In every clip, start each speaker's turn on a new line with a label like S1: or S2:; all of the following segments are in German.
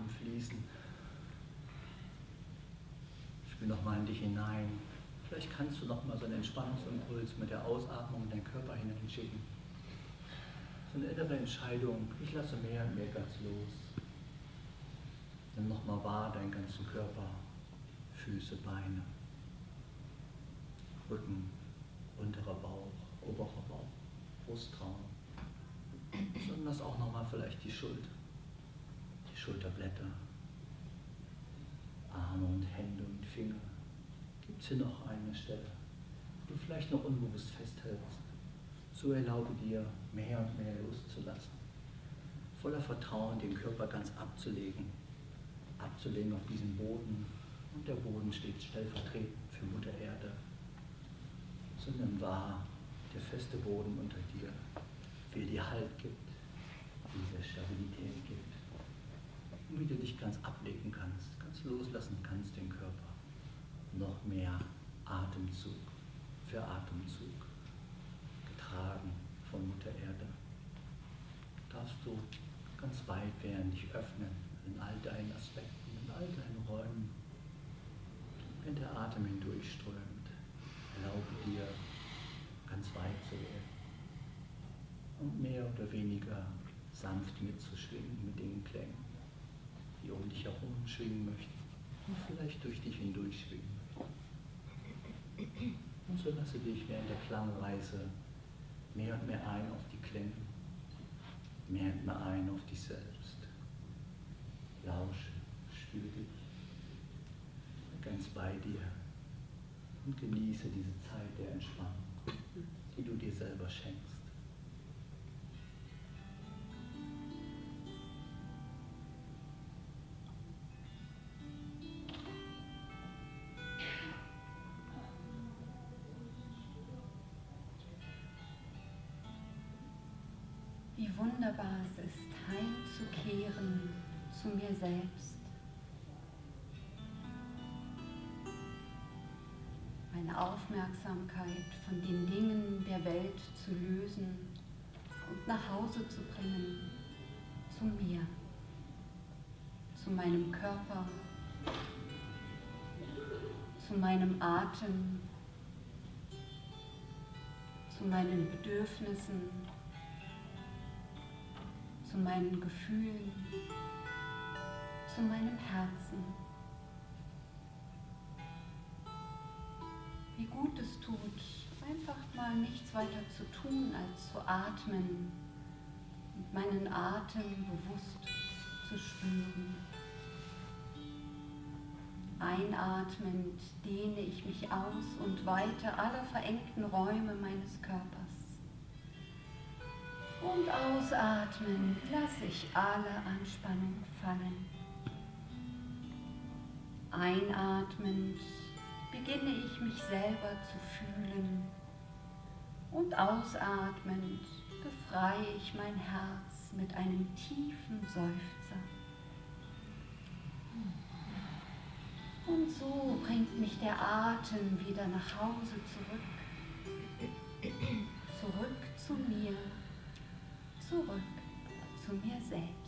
S1: Atem fließen. Spür nochmal in dich hinein. Vielleicht kannst du nochmal so einen Entspannungsimpuls mit der Ausatmung in deinen Körper hineinschicken. So eine innere Entscheidung, ich lasse mehr und mehr ganz los. Nimm nochmal wahr deinen ganzen Körper, Füße, Beine, Rücken, unterer Bauch, oberer Bauch, Brustraum. Besonders auch nochmal vielleicht die Schulter, Schulterblätter, Arme und Hände und Finger. Gibt es hier noch eine Stelle, die du vielleicht noch unbewusst festhältst? So erlaube dir, mehr und mehr loszulassen. Voller Vertrauen den Körper ganz abzulegen. Abzulegen auf diesen Boden. Und der Boden steht stellvertretend für Mutter Erde. So nimm wahr, der feste Boden unter dir, wie dir Halt gibt, dir Stabilität gibt. Wie du dich ganz ablegen kannst, ganz loslassen kannst den Körper. Noch mehr Atemzug für Atemzug, getragen von Mutter Erde. Darfst du ganz weit werden, dich öffnen in all deinen Aspekten, in all deinen Räumen. Wenn der Atem hindurchströmt, erlaube dir, ganz weit zu werden und mehr oder weniger sanft mitzuschwingen mit den Klängen, die um dich herum schwingen möchten und vielleicht durch dich hindurch schwingen möchten. Und so lasse dich während der Klangreise mehr und mehr ein auf die Klänge, mehr und mehr ein auf dich selbst. Lausche, spüre dich ganz bei dir und genieße diese Zeit der Entspannung, die du dir selber schenkst.
S2: Zu mir selbst. Meine Aufmerksamkeit von den Dingen der Welt zu lösen und nach Hause zu bringen, zu mir, zu meinem Körper, zu meinem Atem, zu meinen Bedürfnissen, zu meinen Gefühlen, zu meinem Herzen. Wie gut es tut, einfach mal nichts weiter zu tun, als zu atmen und meinen Atem bewusst zu spüren. Einatmend dehne ich mich aus und weite alle verengten Räume meines Körpers. Und ausatmen lasse ich alle Anspannung fallen. Einatmend beginne ich mich selber zu fühlen und ausatmend befreie ich mein Herz mit einem tiefen Seufzer. Und so bringt mich der Atem wieder nach Hause zurück. Zurück zu mir zurück zu mir selbst.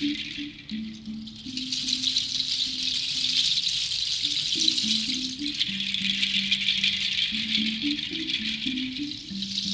S2: Thank you.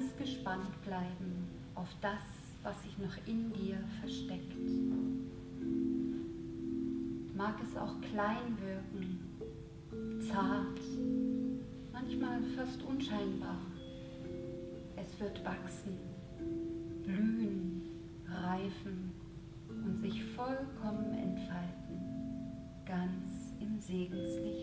S2: Ganz gespannt bleiben auf das, was sich noch in dir versteckt. Mag es auch klein wirken, zart, manchmal fast unscheinbar. Es wird wachsen, blühen, reifen und sich vollkommen entfalten, ganz im Segenslicht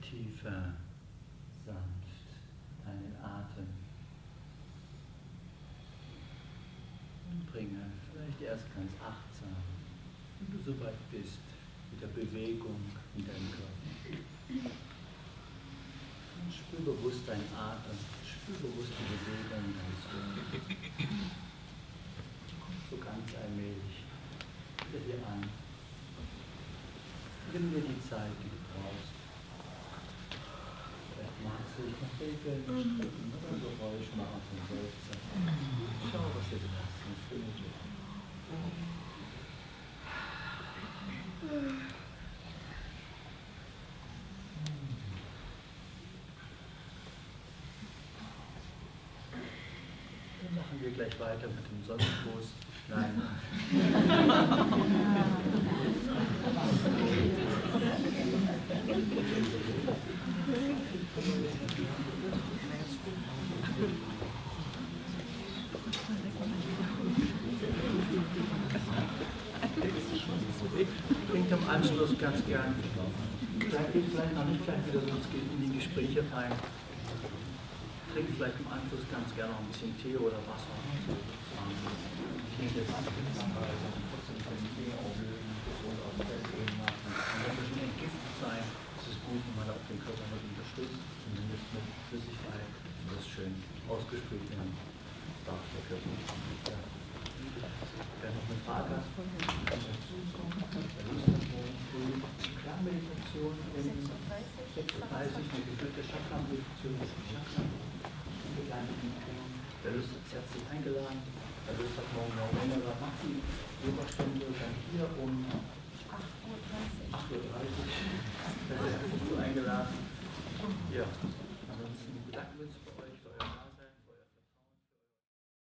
S1: tiefer, sanft deinen Atem und bringe vielleicht erst ganz achtsam, wenn du so weit bist, mit der Bewegung in deinem Körper. Und spür bewusst deinen Atem, spür bewusst die Bewegung deines Körpers. So ganz allmählich wieder hier an. Nimm dir die Zeit, die du brauchst sich nach Regeln strecken oder ein Geräusch machen zum Seufzer. Schau, was ihr. Eine schöne Dann machen wir gleich weiter mit dem Sonnengruß. Nein. Klingt am Anschluss ganz gern. Vielleicht geht vielleicht noch nicht gleich wieder so in die Gespräche rein. Trinkt vielleicht im Anschluss ganz gerne noch ein bisschen Tee oder Wasser. Nehme jetzt